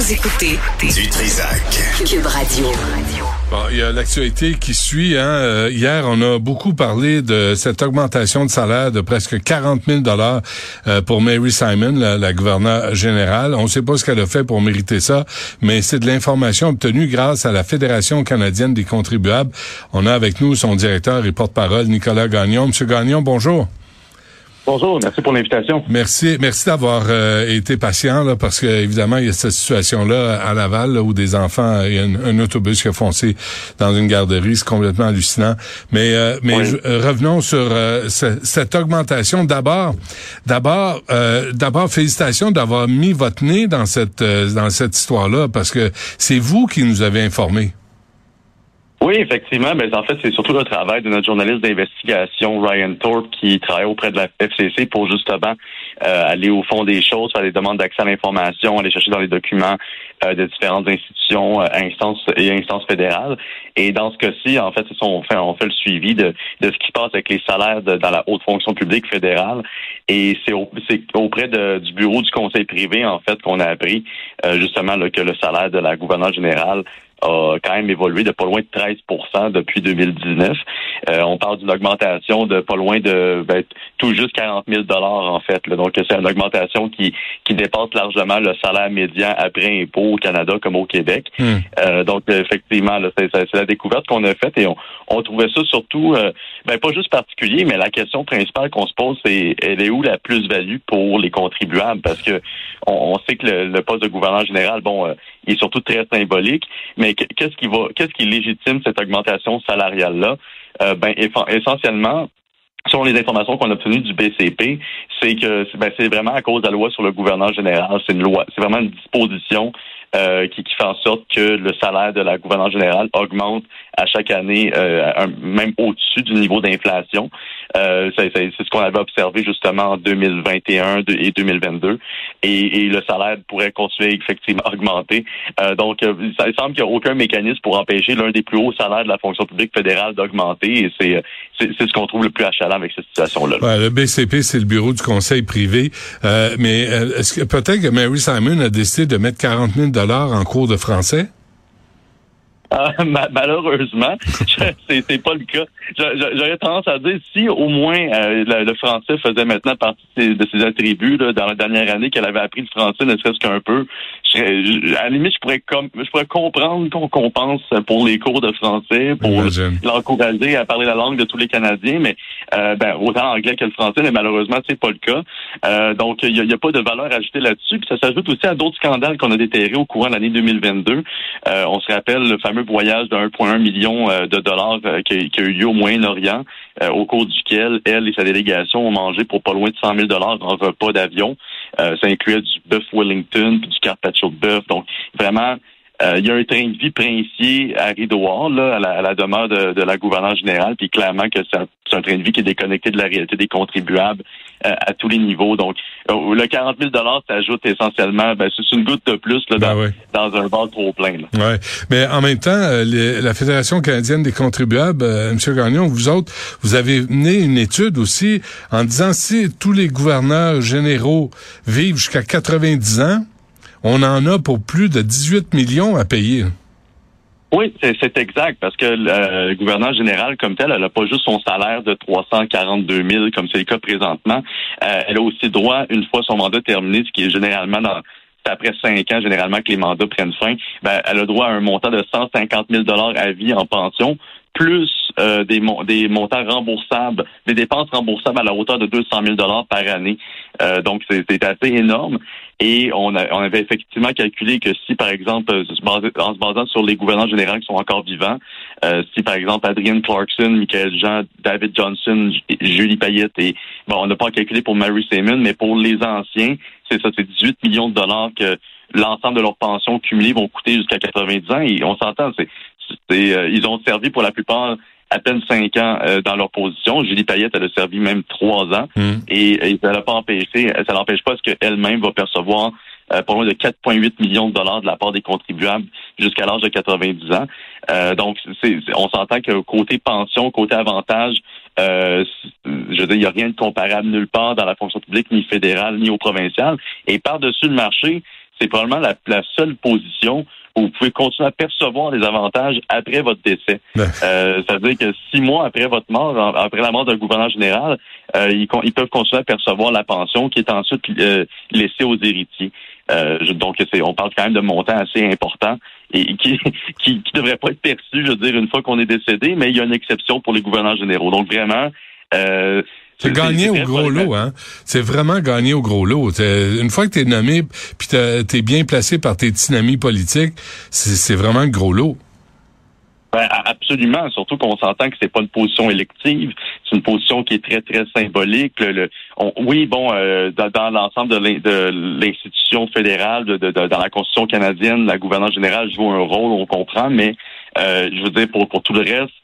Vous écoutez Du Trisac. Cube Radio. Bon, il y a l'actualité qui suit. Hein. Euh, hier, on a beaucoup parlé de cette augmentation de salaire de presque 40 000 dollars euh, pour Mary Simon, la, la gouverneure générale. On ne sait pas ce qu'elle a fait pour mériter ça, mais c'est de l'information obtenue grâce à la Fédération canadienne des contribuables. On a avec nous son directeur et porte-parole, Nicolas Gagnon. Monsieur Gagnon, bonjour. Bonjour, merci pour l'invitation. Merci, merci d'avoir euh, été patient là, parce que évidemment il y a cette situation là à Laval où des enfants, il y a un, autobus qui a foncé dans une garderie, c'est complètement hallucinant. Mais euh, mais euh, revenons sur cette augmentation. D'abord, d'abord, d'abord félicitations d'avoir mis votre nez dans cette dans cette histoire là parce que c'est vous qui nous avez informés. Oui, effectivement. Mais en fait, c'est surtout le travail de notre journaliste d'investigation, Ryan Thorpe, qui travaille auprès de la FCC pour justement euh, aller au fond des choses, faire des demandes d'accès à l'information, aller chercher dans les documents euh, de différentes institutions, euh, instances et instances fédérales. Et dans ce cas-ci, en fait, on fait, on fait le suivi de, de ce qui se passe avec les salaires dans la haute fonction publique fédérale. Et c'est auprès du bureau du conseil privé, en fait, qu'on a appris justement que le salaire de la gouverneure générale a quand même évolué de pas loin de 13% depuis 2019. Euh, on parle d'une augmentation de pas loin de ben, tout juste 40 000 en fait. Donc c'est une augmentation qui qui dépasse largement le salaire médian après impôt au Canada comme au Québec. Hmm. Euh, donc effectivement, c'est la découverte qu'on a faite et on, on trouvait ça surtout euh, ben, pas juste particulier, mais la question principale qu'on se pose c'est elle est où la plus-value pour les contribuables? Parce que on, sait que le, poste de gouverneur général, bon, il est surtout très symbolique, mais qu'est-ce qui va, qu'est-ce qui légitime cette augmentation salariale là euh, Ben essentiellement, selon les informations qu'on a obtenues du BCP, c'est que ben, c'est vraiment à cause de la loi sur le gouverneur général. C'est une loi, c'est vraiment une disposition euh, qui, qui, fait en sorte que le salaire de la gouverneure générale augmente à chaque année, euh, même au-dessus du niveau d'inflation. Euh, c'est ce qu'on avait observé justement en 2021 et 2022. Et, et le salaire pourrait continuer effectivement à augmenter. Euh, donc, euh, il semble qu'il n'y a aucun mécanisme pour empêcher l'un des plus hauts salaires de la fonction publique fédérale d'augmenter. Et c'est c'est ce qu'on trouve le plus achalant avec cette situation-là. Ouais, le BCP, c'est le bureau du conseil privé. Euh, mais est-ce que peut-être que Mary Simon a décidé de mettre 40 000 dollars en cours de français? Ah, malheureusement, c'est pas le cas. J'aurais tendance à dire si au moins euh, le, français faisait maintenant partie de ses attributs dans la dernière année qu'elle avait appris le français, ne serait-ce qu'un peu. à la limite, je pourrais je pourrais comprendre qu'on compense pour les cours de français, pour l'encourager à parler la langue de tous les Canadiens, mais euh, ben, autant anglais que le français, mais malheureusement, c'est pas le cas. Euh, donc, il n'y a, pas de valeur ajoutée là-dessus. Puis ça s'ajoute aussi à d'autres scandales qu'on a déterrés au courant de l'année 2022. on se rappelle le fameux voyage de 1,1 million euh, de dollars euh, qui, a eu lieu au Moyen-Orient, euh, au cours duquel elle et sa délégation ont mangé pour pas loin de 100 000 dollars en repas d'avion. ça incluait du bœuf Wellington, du carpaccio de bœuf. Donc, vraiment, il y a un train de vie princier à Rideau là, à la, demeure de, la gouverneure générale, puis clairement que c'est un train de vie qui est déconnecté de la réalité des contribuables à tous les niveaux. Donc, le 40 000 s'ajoute essentiellement, ben, c'est une goutte de plus là, ben dans, un bal trop plein. Là. Ouais. Mais en même temps, euh, la Fédération canadienne des contribuables, euh, M. Gagnon, vous autres, vous avez mené une étude aussi en disant si tous les gouverneurs généraux vivent jusqu'à 90 ans, on en a pour plus de 18 millions à payer. Oui, c'est exact, parce que le, gouverneur général comme tel, elle n'a pas juste son salaire de 342 000, comme c'est le cas présentement. Euh, elle a aussi droit, une fois son mandat terminé, ce qui est généralement dans après cinq ans, généralement, que les mandats prennent fin, ben, elle a droit à un montant de 150 000 à vie en pension, plus euh, des, des montants remboursables, des dépenses remboursables à la hauteur de 200 000 par année. Euh, donc, c'est assez énorme. Et on, a, on avait effectivement calculé que si, par exemple, en se basant sur les gouverneurs généraux qui sont encore vivants, euh, si, par exemple, Adrienne Clarkson, Michael Jean, David Johnson, Julie Payette et, bon, on n'a pas calculé pour Mary Simon, mais pour les anciens, c'est ça, c'est 18 millions de dollars que l'ensemble de leurs pensions cumulées vont coûter jusqu'à 90 ans. Et on s'entend, c'est euh, ils ont servi pour la plupart à peine cinq ans euh, dans leur position. Julie Payette, elle a servi même trois ans. Hmm. Et, ça l'a pas empêché, ça n'empêche pas ce qu'elle-même va percevoir euh, pour moins de 4,8 millions de dollars de la part des contribuables jusqu'à l'âge de 90 ans. Euh, donc, on s'entend que côté pension, côté avantage, je veux dire, il n'y a rien de comparable nulle part dans la fonction publique, ni fédérale, ni au provincial. Et par-dessus le marché, c'est probablement la, la seule position vous pouvez continuer à percevoir des avantages après votre décès. Euh, ça veut dire que six mois après votre mort, après la mort d'un gouverneur général, euh, ils, ils, peuvent continuer à percevoir la pension qui est ensuite euh, laissée aux héritiers. Euh, donc, on parle quand même de montants assez importants et qui qui, qui devrait pas être perçu, je veux dire, une fois qu'on est décédé, mais il y a une exception pour les gouverneurs généraux. Donc, vraiment, euh, c'est gagné au gros lot, hein. C'est vraiment gagné au gros lot. Une fois que tu es nommé, puis es bien placé par tes petits amis politiques, c'est vraiment un gros lot. Ben, absolument, surtout qu'on s'entend que c'est pas une position élective, c'est une position qui est très très symbolique. Le, oui, bon, euh, dans, l'ensemble de l'institution fédérale, de, dans la Constitution canadienne, la gouverneure générale joue un rôle, on comprend, mais euh, je veux dire pour pour tout le reste,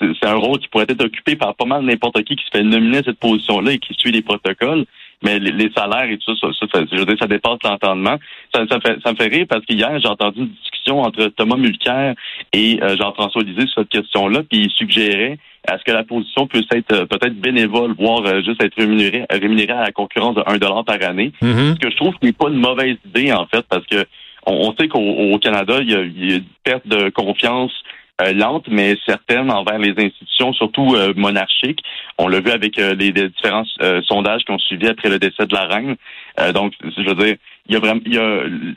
c'est un rôle qui pourrait être occupé par pas mal n'importe qui qui se fait nominer à cette position-là et qui suit les protocoles. Mais les, salaires et tout ça, ça, ça, je veux dire, ça dépasse l'entendement. Ça, ça, me fait, ça me fait rire parce qu'hier, j'ai entendu une discussion entre Thomas Mulcair et euh, Jean-François Lisée sur cette question-là, puis il suggérait à ce que la position puisse être euh, peut-être bénévole, voire euh, juste être rémunérée, rémunérée à la concurrence de 1 dollar par année. Mm-hmm. Ce que je trouve qui n'est pas une mauvaise idée, en fait, parce que on, sait qu'au Canada, il y, a, il y a une perte de confiance euh, lente, mais certaine envers les institutions, surtout euh, monarchiques. On l'a vu avec euh, les, différents sondages qui ont après le décès de la reine. donc, je veux dire, il y a vraiment,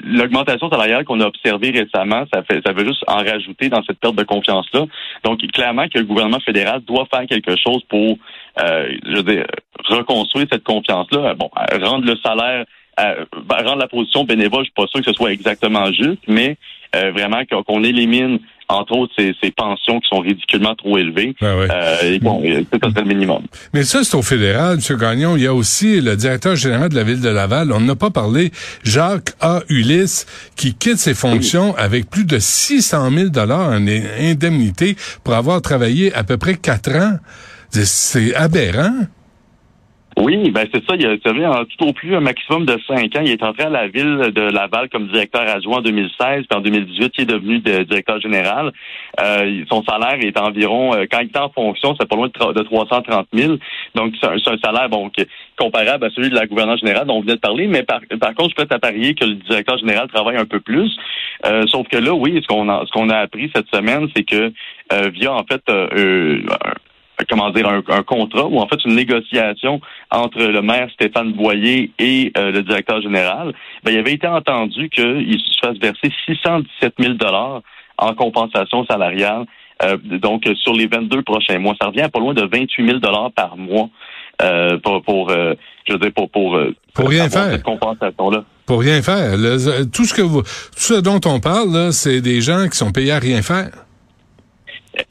l'augmentation salariale qu'on a observée récemment, ça fait, ça veut juste en rajouter dans cette perte de confiance-là. Donc, clairement que le gouvernement fédéral doit faire quelque chose pour, je veux dire, reconstruire cette confiance-là. Bon, rendre le salaire ben, rendre la position bénévole, je suis pas sûr que ce soit exactement juste, mais vraiment qu'on élimine entre autres ces, pensions qui sont ridiculement trop élevées. Ah euh, bon, c'est le minimum. Mais ça, c'est au fédéral, M. Gagnon. Il y a aussi le directeur général de la ville de Laval. On n'a pas parlé. Jacques A. Ulysse, qui quitte ses fonctions avec plus de 600 000 dollars en indemnité pour avoir travaillé à peu près quatre ans. C'est aberrant. Oui, ben c'est ça. Il a servi en tout au plus un maximum de cinq ans. Il est entré à la ville de Laval comme directeur adjoint en 2016, puis en 2018, il est devenu directeur général. Euh, son salaire est environ, euh, quand il était en fonction, c'est pas loin de, 330 000. Donc c'est un, salaire bon comparable à celui de la gouverneure générale dont on venait de parler. Mais par, contre, je peux à parier que le directeur général travaille un peu plus. Euh, sauf que là, oui, ce qu'on a, ce qu'on a appris cette semaine, c'est que via en fait comment dire, un, contrat ou en fait une négociation entre le maire Stéphane Boyer et euh, le directeur général, ben, il avait été entendu qu'il se fasse verser 617 000 dollars en compensation salariale. Euh, donc sur les 22 prochains mois, ça revient à pas loin de 28 000 dollars par mois euh, pour, pour je veux dire pour pour pour rien faire cette compensation là. Pour rien faire. tout ce que vous, tout ce dont on parle c'est des gens qui sont payés à rien faire.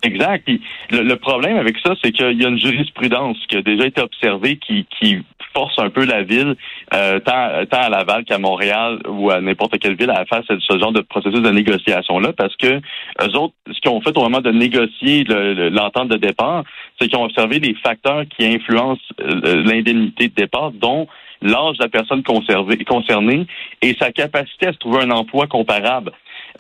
Exact. le, problème avec ça, c'est qu'il y a une jurisprudence qui a déjà été observée qui, qui force un peu la ville, euh, tant, tant à Laval qu'à Montréal ou à n'importe quelle ville, à faire ce, genre de processus de négociation-là, parce que eux autres, ce qu'ils ont fait au moment de négocier l'entente de départ, c'est qu'ils ont observé les facteurs qui influencent euh, l'indemnité de départ, dont l'âge de la personne concernée et sa capacité à se trouver un emploi comparable.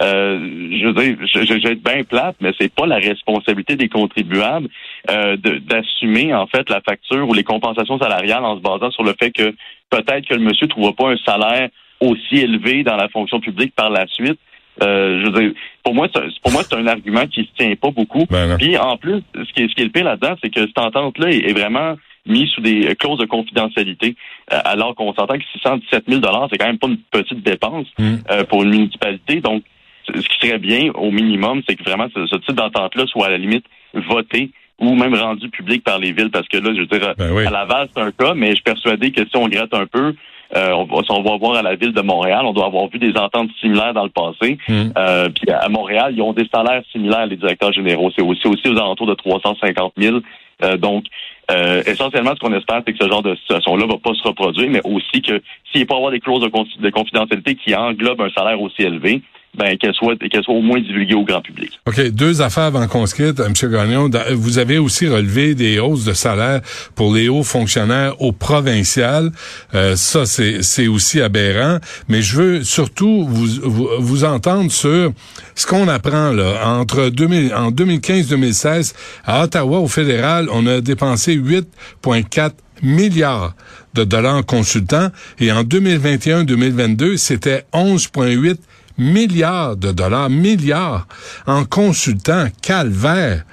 Euh, je veux dire, je, je, vais être bien plate, mais c'est pas la responsabilité des contribuables euh, d'assumer en fait la facture ou les compensations salariales en se basant sur le fait que peut-être que le monsieur ne trouvera pas un salaire aussi élevé dans la fonction publique par la suite. Euh, je veux dire, pour moi, pour moi, c'est un argument qui se tient pas beaucoup. Ben Puis en plus, ce qui est, ce qui est le pire là-dedans, c'est que cette entente-là est, vraiment mise sous des clauses de confidentialité, euh, alors qu'on s'entend que 617 000 c'est quand même pas une petite dépense hmm. euh, pour une municipalité. Donc, ce qui serait bien, au minimum, c'est que vraiment ce, type d'entente-là soit à la limite voté ou même rendu public par les villes, parce que là, je veux dire, ben à Laval, c'est un cas, mais je suis persuadé que si on gratte un peu, euh, on, va, on va voir à la ville de Montréal, on doit avoir vu des ententes similaires dans le passé. Hmm. Euh, puis à Montréal, ils ont des salaires similaires, les directeurs généraux. C'est aussi, aussi aux alentours de 350 000. Euh, donc, euh, essentiellement, ce qu'on espère, c'est que ce genre de situation-là va pas se reproduire, mais aussi que s'il peut y avoir des clauses de, de confidentialité qui englobent un salaire aussi élevé, ben qu'elle soit qu'elle soit au moins divulguée au grand public. OK, deux affaires avant qu'on se M. Gagnon. Vous avez aussi relevé des hausses de salaire pour les hauts fonctionnaires au provincial. Euh, ça, c'est, aussi aberrant. Mais je veux surtout vous, vous, vous entendre sur ce qu'on apprend là. Entre 2000, en 2015-2016, à Ottawa, au fédéral, on a dépensé 8,4 milliards de dollars en consultants et en 2021-2022, c'était 11,8 milliards de dollars, milliards en consultants, calvaire.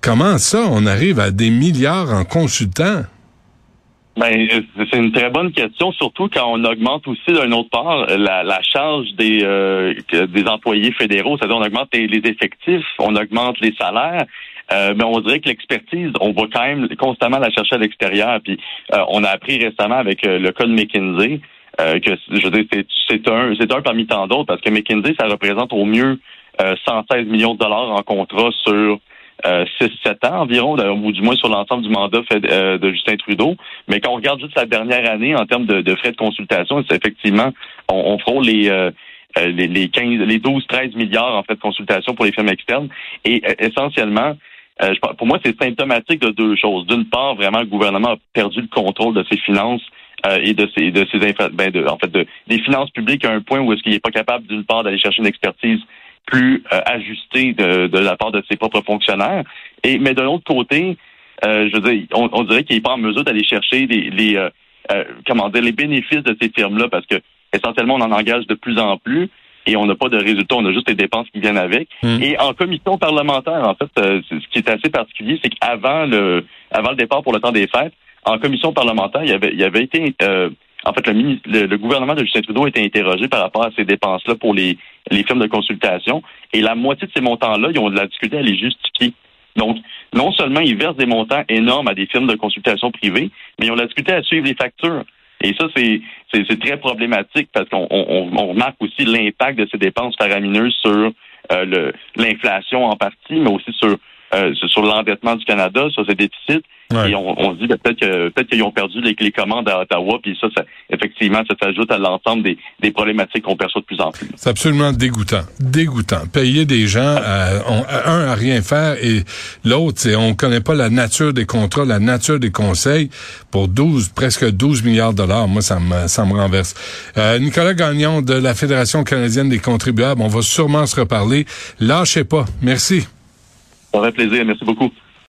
Comment ça, on arrive à des milliards en consultants? Ben, c'est une très bonne question, surtout quand on augmente aussi d'un autre part la, charge des euh, des employés fédéraux, c'est-à-dire on augmente les, effectifs, on augmente les salaires, euh, mais on dirait que l'expertise, on va quand même constamment la chercher à l'extérieur. Puis euh, on a appris récemment avec le cas de McKinsey que je veux dire, c'est un c'est un parmi tant d'autres parce que McKinsey, ça représente au mieux 116 millions de dollars en contrat sur 6-7 euh, ans environ, ou du moins sur l'ensemble du mandat fait, euh, de Justin Trudeau. Mais quand on regarde juste la dernière année en termes de, frais de consultation, c'est effectivement, on, on frôle les, euh, les, les 15, les 12, 13 milliards en frais de consultation pour les firmes externes. Et essentiellement, pour moi, c'est symptomatique de deux choses. D'une part, vraiment, le gouvernement a perdu le contrôle de ses finances et de ses de ses ben de, en fait de des finances publiques à un point où est-ce qu'il n'est pas capable d'une part d'aller chercher une expertise plus euh, ajusté de, de, la part de ses propres fonctionnaires. Et mais de l'autre côté, euh, je veux dire, on, dirait qu'il n'est pas en mesure d'aller chercher les, les euh, euh, comment dire les bénéfices de ces firmes-là parce que essentiellement on en engage de plus en plus et on n'a pas de résultats, on a juste les dépenses qui viennent avec. Hmm. Et en commission parlementaire, en fait, ce qui est assez particulier, c'est qu'avant le avant le départ pour le temps des fêtes, en commission parlementaire, il y avait, il avait été en fait, le, le, gouvernement de Justin Trudeau a été interrogé par rapport à ces dépenses-là pour les, les firmes de consultation. Et la moitié de ces montants-là, ils ont de la difficulté à les justifier. Donc, non seulement ils versent des montants énormes à des firmes de consultation privées, mais ils ont de la difficulté à suivre les factures. Et ça, c'est, c'est, très problématique parce qu'on on, on remarque aussi l'impact de ces dépenses faramineuses sur euh, l'inflation en partie, mais aussi sur, euh, sur l'endettement du Canada, sur ses déficits. Et on, on, se dit ben, peut-être que peut-être qu'ils ont perdu les, les, commandes à Ottawa, puis ça, ça effectivement, ça s'ajoute à l'ensemble des, des, problématiques qu'on perçoit de plus en plus. C'est absolument dégoûtant, dégoûtant. Payer des gens, à, un à rien faire et l'autre, c'est on connaît pas la nature des contrats, la nature des conseils pour 12, presque 12 milliards de dollars. Moi, ça me ça me renverse. Euh, Nicolas Gagnon de la Fédération canadienne des contribuables, on va sûrement se reparler. Lâchez pas. Merci. Ça plaisir. Merci beaucoup.